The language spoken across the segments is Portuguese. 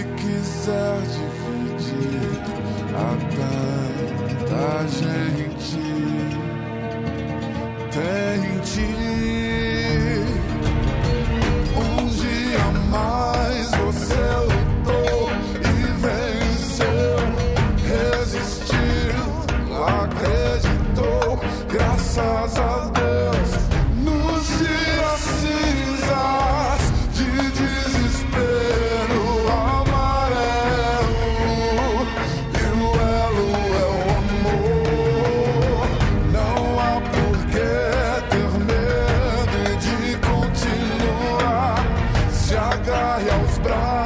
se quiser dividir agarre aos braços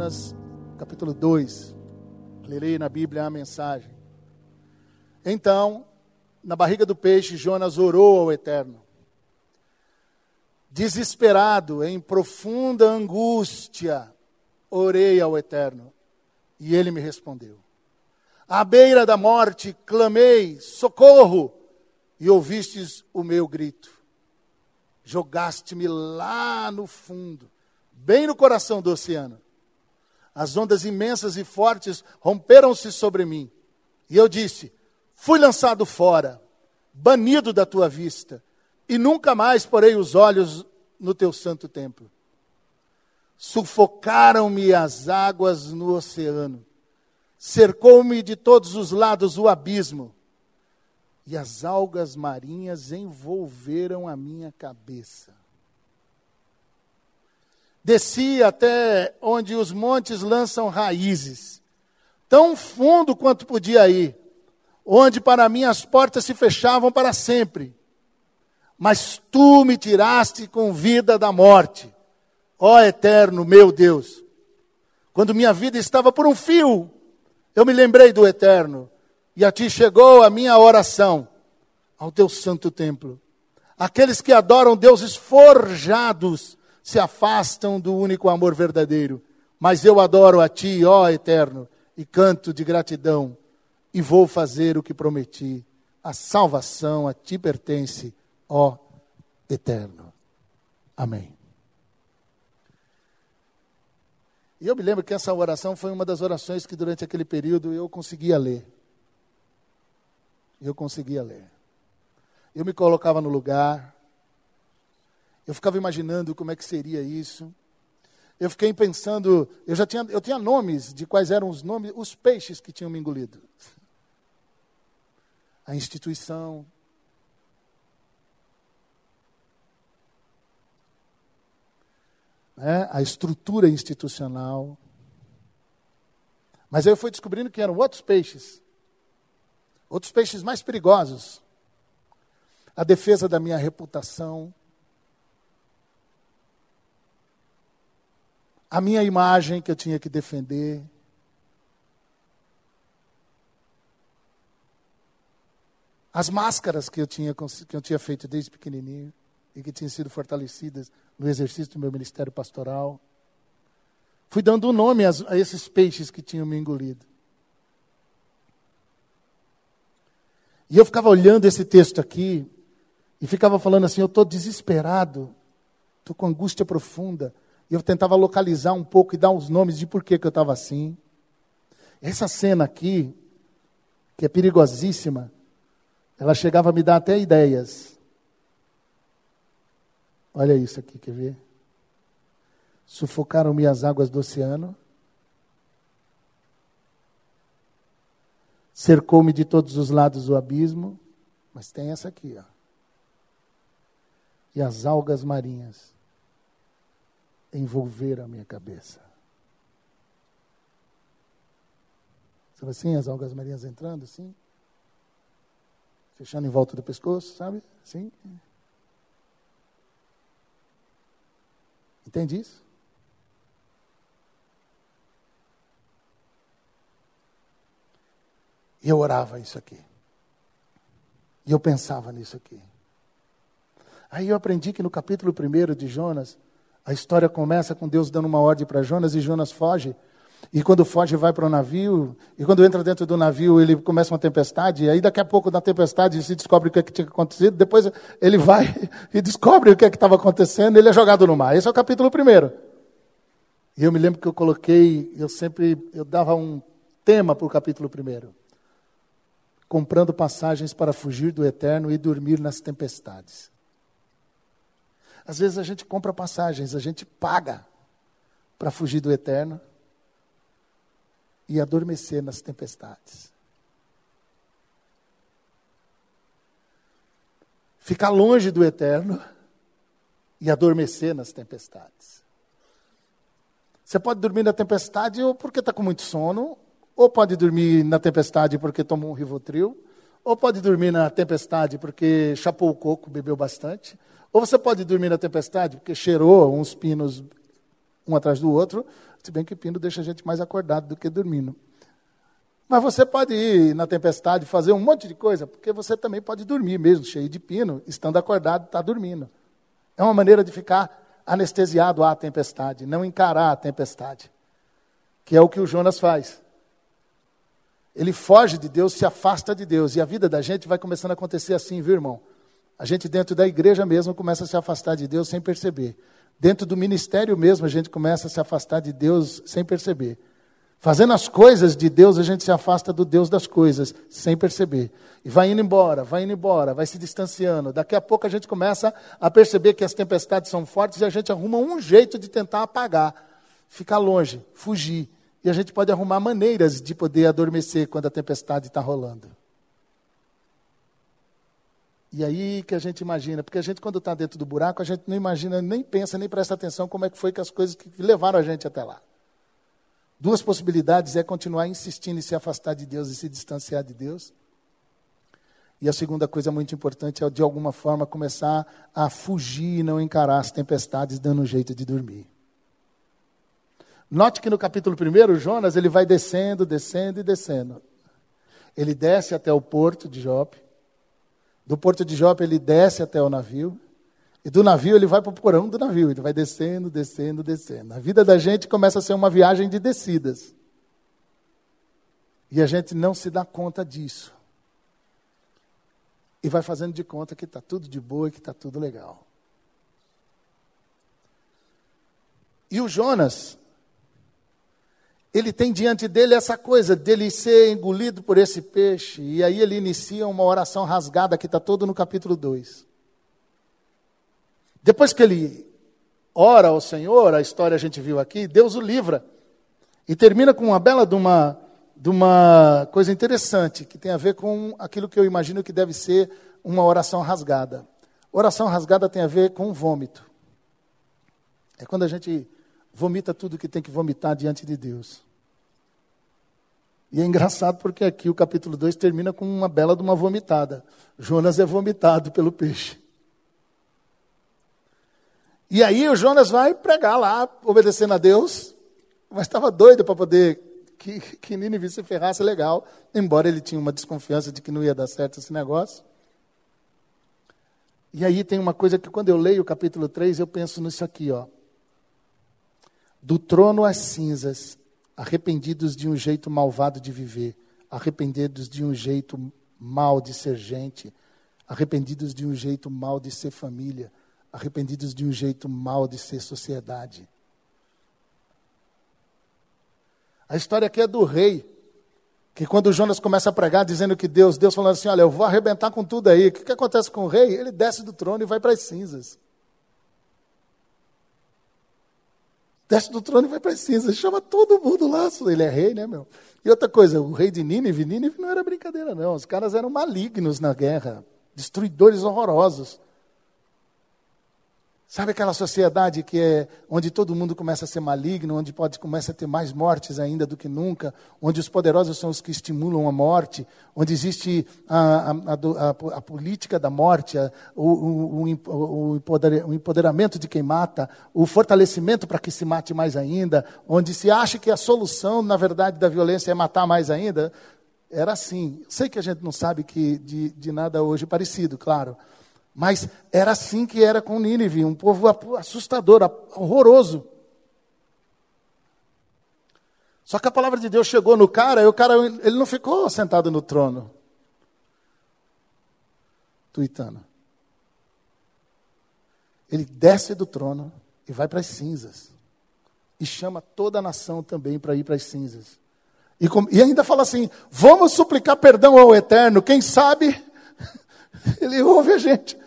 Jonas, capítulo 2. Lerei na Bíblia a mensagem. Então, na barriga do peixe, Jonas orou ao Eterno. Desesperado, em profunda angústia, orei ao Eterno. E ele me respondeu. À beira da morte, clamei: socorro! E ouvistes o meu grito. Jogaste-me lá no fundo, bem no coração do oceano. As ondas imensas e fortes romperam-se sobre mim. E eu disse: Fui lançado fora, banido da tua vista, e nunca mais porei os olhos no teu santo templo. Sufocaram-me as águas no oceano, cercou-me de todos os lados o abismo, e as algas marinhas envolveram a minha cabeça. Desci até onde os montes lançam raízes, tão fundo quanto podia ir, onde para mim as portas se fechavam para sempre. Mas tu me tiraste com vida da morte, ó eterno meu Deus. Quando minha vida estava por um fio, eu me lembrei do eterno, e a ti chegou a minha oração, ao teu santo templo. Aqueles que adoram deuses forjados se afastam do único amor verdadeiro. Mas eu adoro a ti, ó eterno, e canto de gratidão, e vou fazer o que prometi. A salvação a ti pertence, ó eterno. Amém. E eu me lembro que essa oração foi uma das orações que durante aquele período eu conseguia ler. Eu conseguia ler. Eu me colocava no lugar. Eu ficava imaginando como é que seria isso. Eu fiquei pensando, eu já tinha, eu tinha nomes de quais eram os nomes, os peixes que tinham me engolido. A instituição, né, a estrutura institucional. Mas aí eu fui descobrindo que eram outros peixes, outros peixes mais perigosos. A defesa da minha reputação, a minha imagem que eu tinha que defender. As máscaras que eu tinha, que eu tinha feito desde pequenininho e que tinham sido fortalecidas no exercício do meu ministério pastoral. Fui dando um nome a, a esses peixes que tinham me engolido. E eu ficava olhando esse texto aqui e ficava falando assim: eu estou desesperado, estou com angústia profunda. Eu tentava localizar um pouco e dar os nomes de por que eu estava assim. Essa cena aqui, que é perigosíssima, ela chegava a me dar até ideias. Olha isso aqui, quer ver? Sufocaram-me as águas do oceano. Cercou-me de todos os lados o abismo. Mas tem essa aqui, ó. E as algas marinhas envolveram a minha cabeça. Sabe assim, as algas marinhas entrando assim? Fechando em volta do pescoço, sabe? Assim. Entende isso? E eu orava isso aqui. E eu pensava nisso aqui. Aí eu aprendi que no capítulo 1 de Jonas, a história começa com Deus dando uma ordem para Jonas e Jonas foge. E quando foge, vai para o navio. E quando entra dentro do navio, ele começa uma tempestade. E aí, daqui a pouco, na tempestade, se descobre o que, é que tinha acontecido. Depois, ele vai e descobre o que é estava acontecendo. Ele é jogado no mar. Esse é o capítulo primeiro. E eu me lembro que eu coloquei, eu sempre, eu dava um tema para o capítulo primeiro. Comprando passagens para fugir do eterno e dormir nas tempestades. Às vezes a gente compra passagens, a gente paga para fugir do eterno e adormecer nas tempestades. Ficar longe do eterno e adormecer nas tempestades. Você pode dormir na tempestade ou porque está com muito sono, ou pode dormir na tempestade porque tomou um Rivotril, ou pode dormir na tempestade porque chapou o coco, bebeu bastante, ou você pode dormir na tempestade, porque cheirou uns pinos um atrás do outro, se bem que pino deixa a gente mais acordado do que dormindo. Mas você pode ir na tempestade fazer um monte de coisa, porque você também pode dormir mesmo, cheio de pino, estando acordado, está dormindo. É uma maneira de ficar anestesiado à tempestade, não encarar a tempestade, que é o que o Jonas faz. Ele foge de Deus, se afasta de Deus, e a vida da gente vai começando a acontecer assim, viu, irmão? A gente, dentro da igreja mesmo, começa a se afastar de Deus sem perceber. Dentro do ministério mesmo, a gente começa a se afastar de Deus sem perceber. Fazendo as coisas de Deus, a gente se afasta do Deus das coisas, sem perceber. E vai indo embora, vai indo embora, vai se distanciando. Daqui a pouco a gente começa a perceber que as tempestades são fortes e a gente arruma um jeito de tentar apagar, ficar longe, fugir. E a gente pode arrumar maneiras de poder adormecer quando a tempestade está rolando. E aí que a gente imagina, porque a gente quando está dentro do buraco, a gente não imagina, nem pensa, nem presta atenção como é que foi que as coisas que levaram a gente até lá. Duas possibilidades é continuar insistindo em se afastar de Deus e se distanciar de Deus. E a segunda coisa muito importante é, de alguma forma, começar a fugir e não encarar as tempestades, dando um jeito de dormir. Note que no capítulo 1, Jonas ele vai descendo, descendo e descendo. Ele desce até o porto de Jope. Do porto de Jope ele desce até o navio. E do navio ele vai para o porão do navio. Ele vai descendo, descendo, descendo. A vida da gente começa a ser uma viagem de descidas. E a gente não se dá conta disso. E vai fazendo de conta que está tudo de boa e que está tudo legal. E o Jonas, ele tem diante dele essa coisa dele ser engolido por esse peixe. E aí ele inicia uma oração rasgada que está todo no capítulo 2. Depois que ele ora ao Senhor, a história a gente viu aqui, Deus o livra. E termina com uma bela de uma, de uma coisa interessante, que tem a ver com aquilo que eu imagino que deve ser uma oração rasgada. Oração rasgada tem a ver com vômito. É quando a gente vomita tudo que tem que vomitar diante de Deus. E é engraçado porque aqui o capítulo 2 termina com uma bela de uma vomitada. Jonas é vomitado pelo peixe. E aí o Jonas vai pregar lá, obedecendo a Deus, mas estava doido para poder que, que Nínive se ferrasse legal, embora ele tinha uma desconfiança de que não ia dar certo esse negócio. E aí tem uma coisa que quando eu leio o capítulo 3, eu penso nisso aqui, ó. Do trono às cinzas, arrependidos de um jeito malvado de viver, arrependidos de um jeito mal de ser gente, arrependidos de um jeito mal de ser família, arrependidos de um jeito mal de ser sociedade. A história aqui é do rei, que quando Jonas começa a pregar dizendo que Deus, Deus falando assim, olha, eu vou arrebentar com tudo aí. O que, que acontece com o rei? Ele desce do trono e vai para as cinzas. Desce do trono e vai para as cinzas. Chama todo mundo lá. Ele é rei, né, meu? E outra coisa, o rei de Nínive, Nínive não era brincadeira, não. Os caras eram malignos na guerra, destruidores horrorosos. Sabe aquela sociedade que é onde todo mundo começa a ser maligno, onde pode começa a ter mais mortes ainda do que nunca, onde os poderosos são os que estimulam a morte, onde existe a, a, a, a política da morte, o, o, o, empoderamento de quem mata, o fortalecimento para que se mate mais ainda, onde se acha que a solução, na verdade, da violência é matar mais ainda. Era assim. Sei que a gente não sabe que de, de nada hoje parecido, claro. Mas era assim que era com Nínive, um povo assustador, horroroso. Só que a palavra de Deus chegou no cara, e o cara ele não ficou sentado no trono. Tuitano. Ele desce do trono e vai para as cinzas. E chama toda a nação também para ir para as cinzas. E, com, e ainda fala assim: vamos suplicar perdão ao Eterno, quem sabe ele ouve a gente.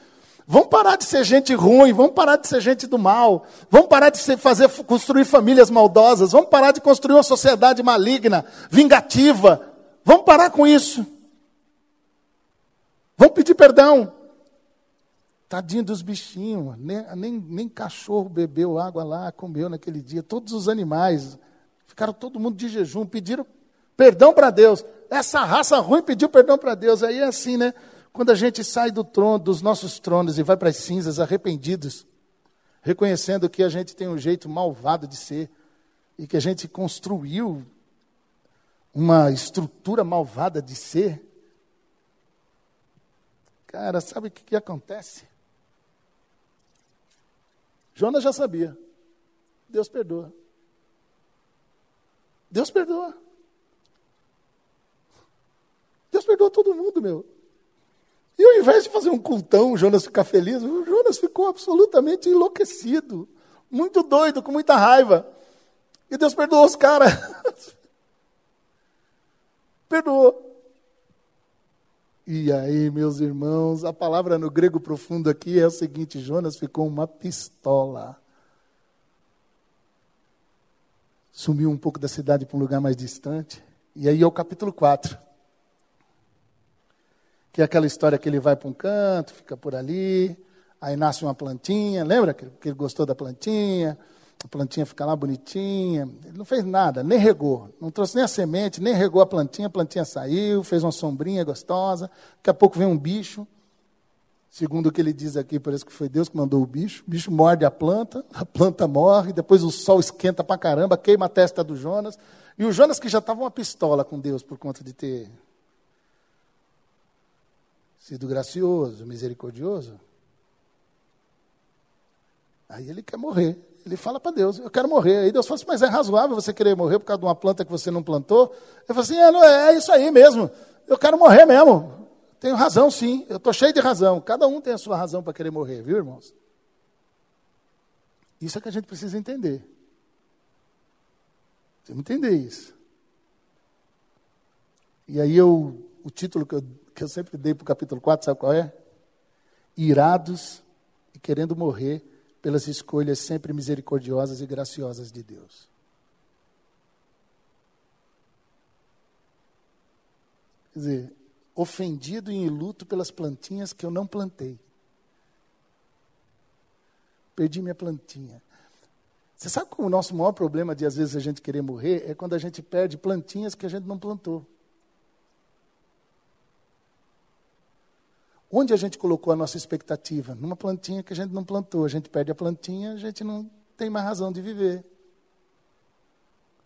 Vamos parar de ser gente ruim, vamos parar de ser gente do mal, vamos parar de ser, fazer, construir famílias maldosas, vamos parar de construir uma sociedade maligna, vingativa. Vamos parar com isso. Vamos pedir perdão. Tadinho dos bichinhos, nem, nem, nem cachorro bebeu água lá, comeu naquele dia. Todos os animais ficaram todo mundo de jejum, pediram perdão para Deus. Essa raça ruim pediu perdão para Deus. Aí é assim, né? Quando a gente sai do trono, dos nossos tronos e vai para as cinzas arrependidos, reconhecendo que a gente tem um jeito malvado de ser e que a gente construiu uma estrutura malvada de ser, cara, sabe o que, que acontece? Jonas já sabia. Deus perdoa. Deus perdoa. Deus perdoa todo mundo, meu. E ao invés de fazer um cultão, o Jonas ficar feliz, o Jonas ficou absolutamente enlouquecido, muito doido, com muita raiva. E Deus perdoou os caras. perdoou. E aí, meus irmãos, a palavra no grego profundo aqui é o seguinte: Jonas ficou uma pistola. Sumiu um pouco da cidade para um lugar mais distante. E aí é o capítulo 4 que é aquela história que ele vai para um canto, fica por ali, aí nasce uma plantinha, lembra que ele gostou da plantinha? A plantinha fica lá bonitinha. Ele não fez nada, nem regou. Não trouxe nem a semente, nem regou a plantinha. A plantinha saiu, fez uma sombrinha gostosa. Daqui a pouco vem um bicho. Segundo o que ele diz aqui, parece que foi Deus que mandou o bicho. O bicho morde a planta, a planta morre. Depois o sol esquenta pra caramba, queima a testa do Jonas. E o Jonas, que já estava uma pistola com Deus por conta de ter sido gracioso, misericordioso. Aí ele quer morrer. Ele fala para Deus, eu quero morrer. Aí Deus fala assim, mas é razoável você querer morrer por causa de uma planta que você não plantou? Ele fala assim, é, não, é isso aí mesmo. Eu quero morrer mesmo. Tenho razão, sim. Eu estou cheio de razão. Cada um tem a sua razão para querer morrer, viu, irmãos? Isso é que a gente precisa entender. Você entender isso. E aí eu, o título que eu que eu sempre dei para o capítulo 4, sabe qual é? Irados e querendo morrer pelas escolhas sempre misericordiosas e graciosas de Deus. Quer dizer, ofendido e em luto pelas plantinhas que eu não plantei. Perdi minha plantinha. Você sabe que o nosso maior problema de às vezes a gente querer morrer é quando a gente perde plantinhas que a gente não plantou. Onde a gente colocou a nossa expectativa? Numa plantinha que a gente não plantou. A gente perde a plantinha, a gente não tem mais razão de viver.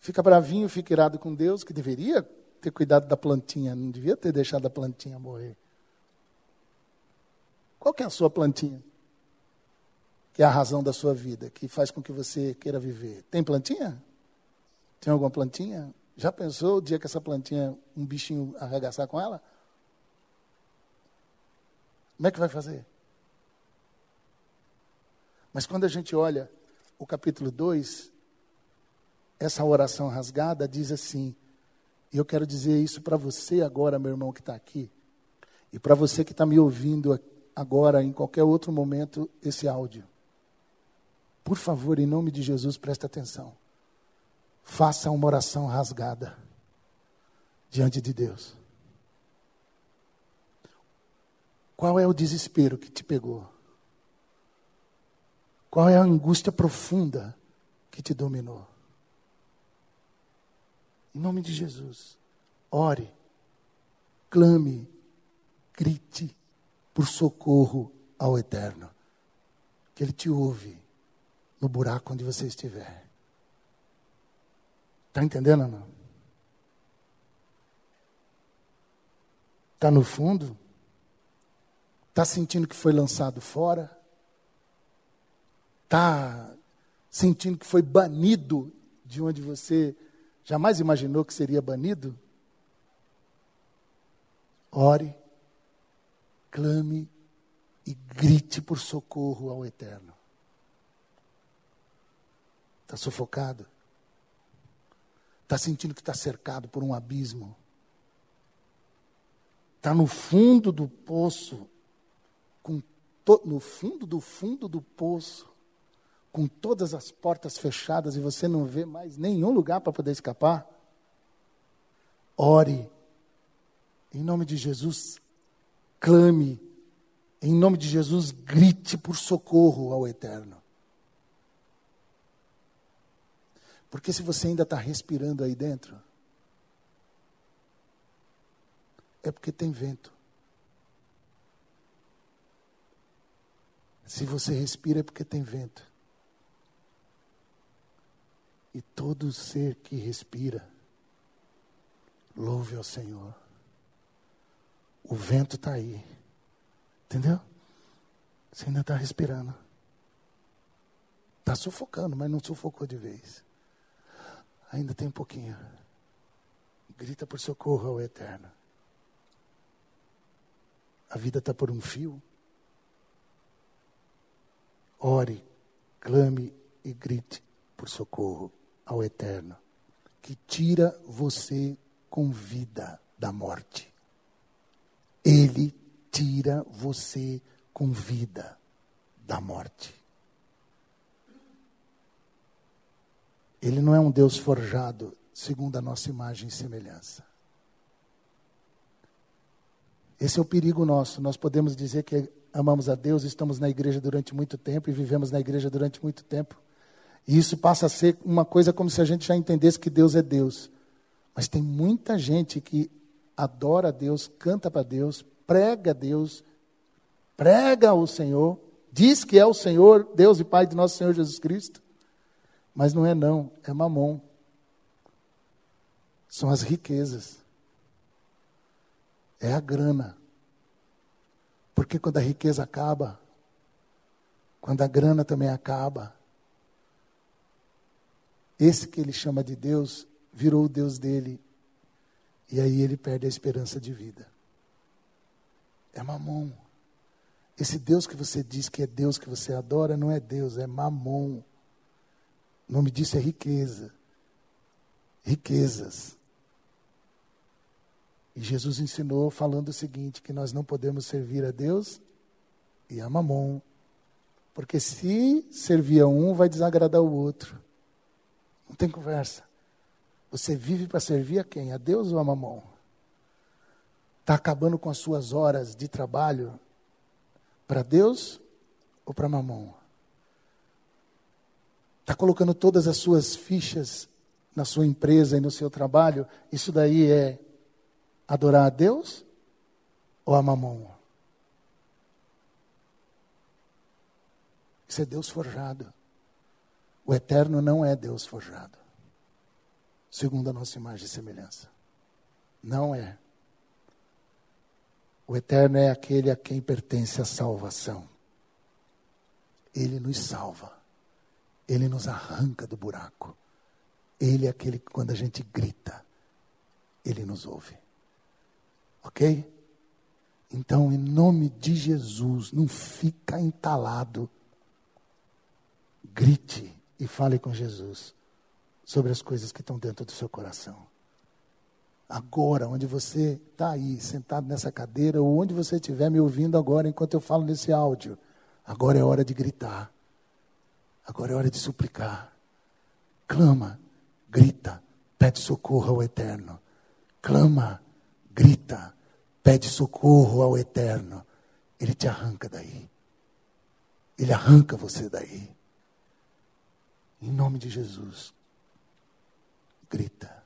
Fica bravinho, fica irado com Deus, que deveria ter cuidado da plantinha, não devia ter deixado a plantinha morrer. Qual que é a sua plantinha? Que é a razão da sua vida, que faz com que você queira viver. Tem plantinha? Tem alguma plantinha? Já pensou o dia que essa plantinha, um bichinho arregaçar com ela? Como é que vai fazer? Mas quando a gente olha o capítulo 2, essa oração rasgada diz assim, e eu quero dizer isso para você agora, meu irmão que está aqui, e para você que está me ouvindo agora, em qualquer outro momento, esse áudio. Por favor, em nome de Jesus, preste atenção. Faça uma oração rasgada diante de Deus. Qual é o desespero que te pegou? Qual é a angústia profunda que te dominou? Em nome de Jesus, ore, clame, grite por socorro ao Eterno. Que Ele te ouve no buraco onde você estiver. Está entendendo, não? Está no fundo? Está sentindo que foi lançado fora? Está sentindo que foi banido de onde você jamais imaginou que seria banido? Ore, clame e grite por socorro ao Eterno. Está sufocado? Está sentindo que está cercado por um abismo? Está no fundo do poço no fundo do fundo do poço, com todas as portas fechadas e você não vê mais nenhum lugar para poder escapar, ore. Em nome de Jesus, clame. Em nome de Jesus, grite por socorro ao Eterno. Porque se você ainda está respirando aí dentro, é porque tem vento. Se você respira é porque tem vento. E todo ser que respira, louve ao Senhor. O vento está aí. Entendeu? Você ainda está respirando. Está sufocando, mas não sufocou de vez. Ainda tem um pouquinho. Grita por socorro ao Eterno. A vida está por um fio. Ore, clame e grite por socorro ao Eterno, que tira você com vida da morte. Ele tira você com vida da morte. Ele não é um Deus forjado segundo a nossa imagem e semelhança. Esse é o perigo nosso. Nós podemos dizer que amamos a Deus, estamos na igreja durante muito tempo e vivemos na igreja durante muito tempo. E isso passa a ser uma coisa como se a gente já entendesse que Deus é Deus. Mas tem muita gente que adora a Deus, canta para Deus, prega a Deus, prega o Senhor, diz que é o Senhor, Deus e Pai de nosso Senhor Jesus Cristo. Mas não é não, é mamon. São as riquezas. É a grana. Porque quando a riqueza acaba, quando a grana também acaba, esse que ele chama de Deus virou o Deus dele. E aí ele perde a esperança de vida. É mamon. Esse Deus que você diz que é Deus que você adora não é Deus, é mamon. O nome disso é riqueza. Riquezas. E Jesus ensinou falando o seguinte: que nós não podemos servir a Deus e a Mamon. Porque se servir a um, vai desagradar o outro. Não tem conversa. Você vive para servir a quem? A Deus ou a Mamon? Está acabando com as suas horas de trabalho para Deus ou para Mamon? Está colocando todas as suas fichas na sua empresa e no seu trabalho? Isso daí é Adorar a Deus ou a mamon? Isso é Deus forjado. O eterno não é Deus forjado, segundo a nossa imagem e semelhança. Não é. O eterno é aquele a quem pertence a salvação. Ele nos salva. Ele nos arranca do buraco. Ele é aquele que, quando a gente grita, ele nos ouve. Ok? Então, em nome de Jesus, não fica entalado. Grite e fale com Jesus sobre as coisas que estão dentro do seu coração. Agora, onde você está aí, sentado nessa cadeira, ou onde você estiver me ouvindo agora, enquanto eu falo nesse áudio, agora é hora de gritar. Agora é hora de suplicar. Clama, grita, pede socorro ao Eterno. Clama, grita, pede socorro ao Eterno. Ele te arranca daí. Ele arranca você daí. Em nome de Jesus. Grita.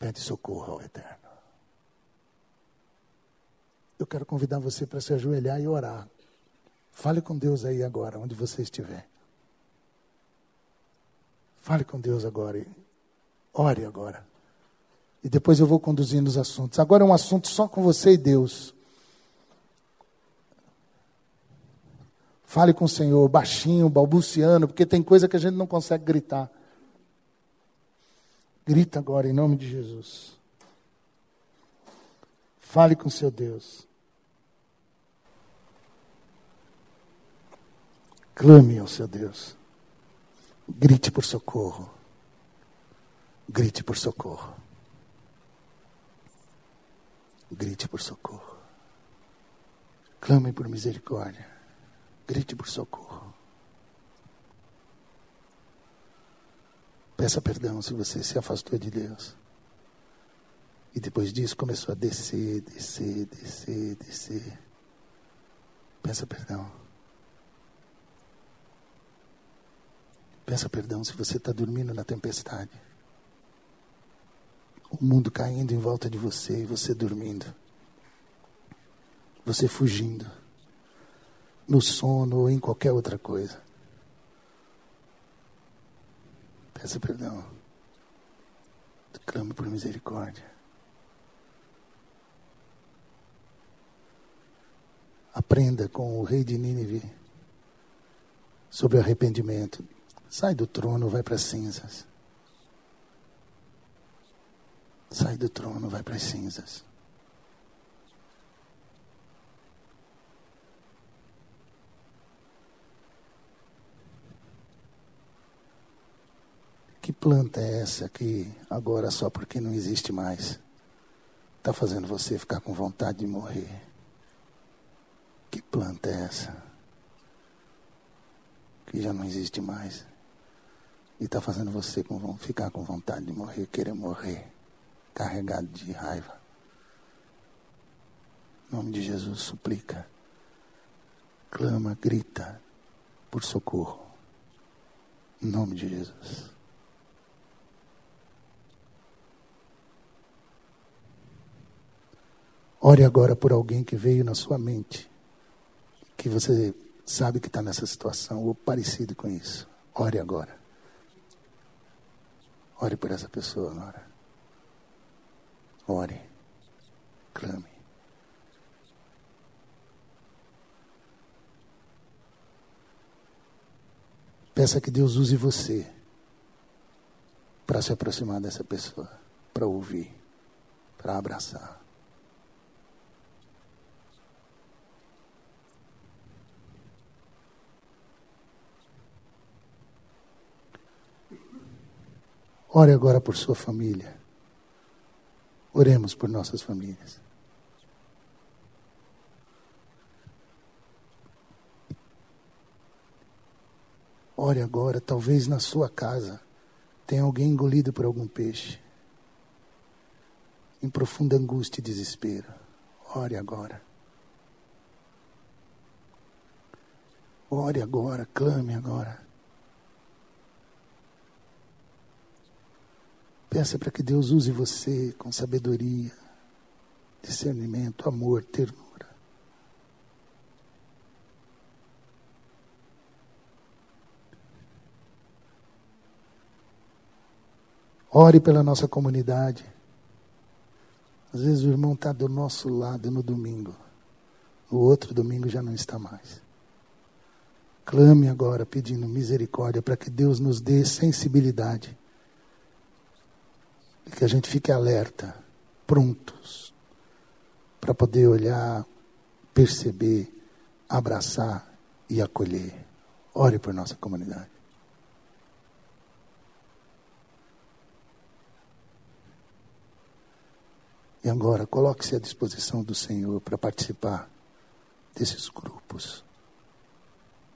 Pede socorro ao Eterno. Eu quero convidar você para se ajoelhar e orar. Fale com Deus aí agora, onde você estiver. Fale com Deus agora. Ore agora. E depois eu vou conduzindo os assuntos. Agora é um assunto só com você e Deus. Fale com o Senhor, baixinho, balbuciando, porque tem coisa que a gente não consegue gritar. Grita agora em nome de Jesus. Fale com seu Deus. Clame ao seu Deus. Grite por socorro. Grite por socorro. Grite por socorro. Clame por misericórdia. Grite por socorro. Peça perdão se você se afastou de Deus. E depois disso começou a descer, descer, descer, descer. Peça perdão. Peça perdão se você está dormindo na tempestade. O mundo caindo em volta de você e você dormindo. Você fugindo. No sono ou em qualquer outra coisa. Peça perdão. Clame por misericórdia. Aprenda com o rei de Nínive sobre arrependimento. Sai do trono, vai para as cinzas. Sai do trono, vai para as cinzas. Que planta é essa que agora só porque não existe mais está fazendo você ficar com vontade de morrer? Que planta é essa que já não existe mais e está fazendo você com, ficar com vontade de morrer, querer morrer? Carregado de raiva. Em nome de Jesus, suplica, clama, grita por socorro. Em nome de Jesus. Ore agora por alguém que veio na sua mente, que você sabe que está nessa situação ou parecido com isso. Ore agora. Ore por essa pessoa agora. Ore, clame. Peça que Deus use você para se aproximar dessa pessoa, para ouvir, para abraçar. Ore agora por sua família. Oremos por nossas famílias. Ore agora, talvez na sua casa tenha alguém engolido por algum peixe, em profunda angústia e desespero. Ore agora. Ore agora, clame agora. Peça para que Deus use você com sabedoria, discernimento, amor, ternura. Ore pela nossa comunidade. Às vezes o irmão está do nosso lado no domingo, no outro domingo já não está mais. Clame agora pedindo misericórdia para que Deus nos dê sensibilidade e que a gente fique alerta, prontos, para poder olhar, perceber, abraçar e acolher. Ore por nossa comunidade. E agora, coloque-se à disposição do Senhor para participar desses grupos.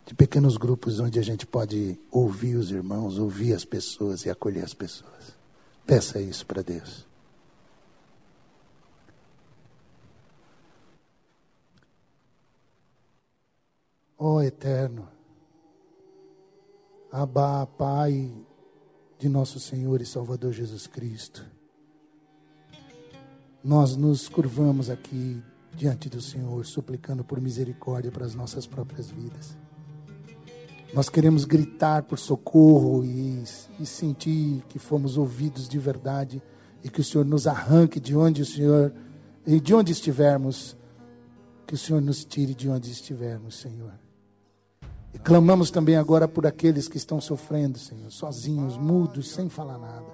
De pequenos grupos onde a gente pode ouvir os irmãos, ouvir as pessoas e acolher as pessoas. Peça isso para Deus. Ó oh, eterno, Abá, Pai de nosso Senhor e Salvador Jesus Cristo nós nos curvamos aqui diante do Senhor, suplicando por misericórdia para as nossas próprias vidas. Nós queremos gritar por socorro e, e, sentir que fomos ouvidos de verdade e que o Senhor nos arranque de onde o Senhor e de onde estivermos, que o Senhor nos tire de onde estivermos, Senhor. E clamamos também agora por aqueles que estão sofrendo, Senhor, sozinhos, mudos, sem falar nada.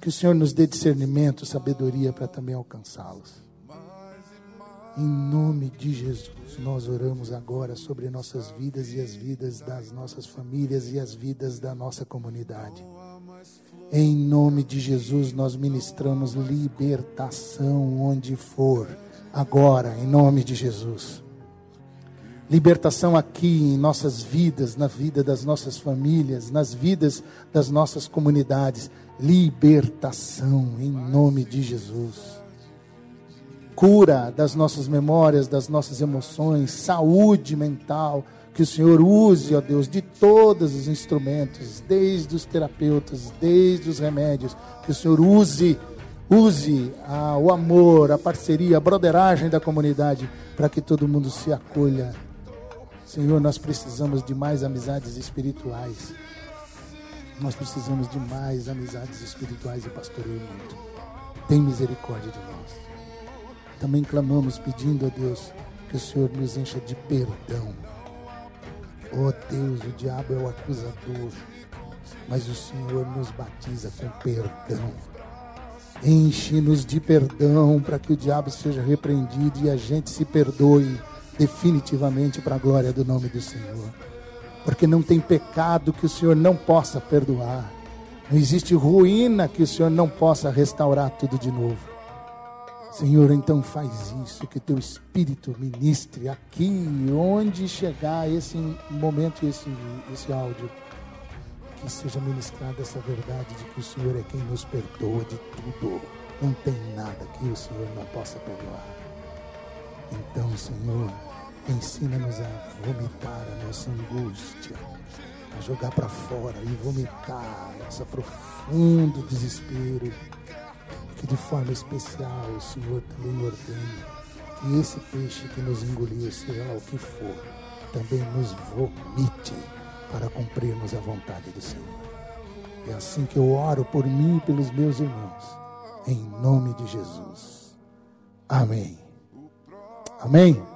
Que o Senhor nos dê discernimento, sabedoria para também alcançá-los. Em nome de Jesus, nós oramos agora sobre nossas vidas e as vidas das nossas famílias e as vidas da nossa comunidade. Em nome de Jesus, nós ministramos libertação onde for, agora, em nome de Jesus. Libertação aqui em nossas vidas, na vida das nossas famílias, nas vidas das nossas comunidades libertação em nome de Jesus. Cura das nossas memórias, das nossas emoções, saúde mental, que o Senhor use, ó Deus, de todos os instrumentos, desde os terapeutas, desde os remédios, que o Senhor use, use a, o amor, a parceria, a broderagem da comunidade, para que todo mundo se acolha. Senhor, nós precisamos de mais amizades espirituais. Nós precisamos de mais amizades espirituais e pastoreio muito. Tem misericórdia de nós. Também clamamos pedindo a Deus que o Senhor nos encha de perdão. Oh Deus, o diabo é o acusador, mas o Senhor nos batiza com perdão. Enche-nos de perdão para que o diabo seja repreendido e a gente se perdoe definitivamente para a glória do nome do Senhor porque não tem pecado que o Senhor não possa perdoar. Não existe ruína que o Senhor não possa restaurar tudo de novo. Senhor, então faz isso, que teu Espírito ministre aqui, onde chegar esse momento, esse, esse áudio, que seja ministrada essa verdade de que o Senhor é quem nos perdoa de tudo. Não tem nada que o Senhor não possa perdoar. Então, Senhor, Ensina-nos a vomitar a nossa angústia, a jogar para fora e vomitar nosso profundo desespero. De forma especial o Senhor também ordene que esse peixe que nos engoliu, seja lá o que for, também nos vomite para cumprirmos a vontade do Senhor. É assim que eu oro por mim e pelos meus irmãos, em nome de Jesus. Amém. Amém.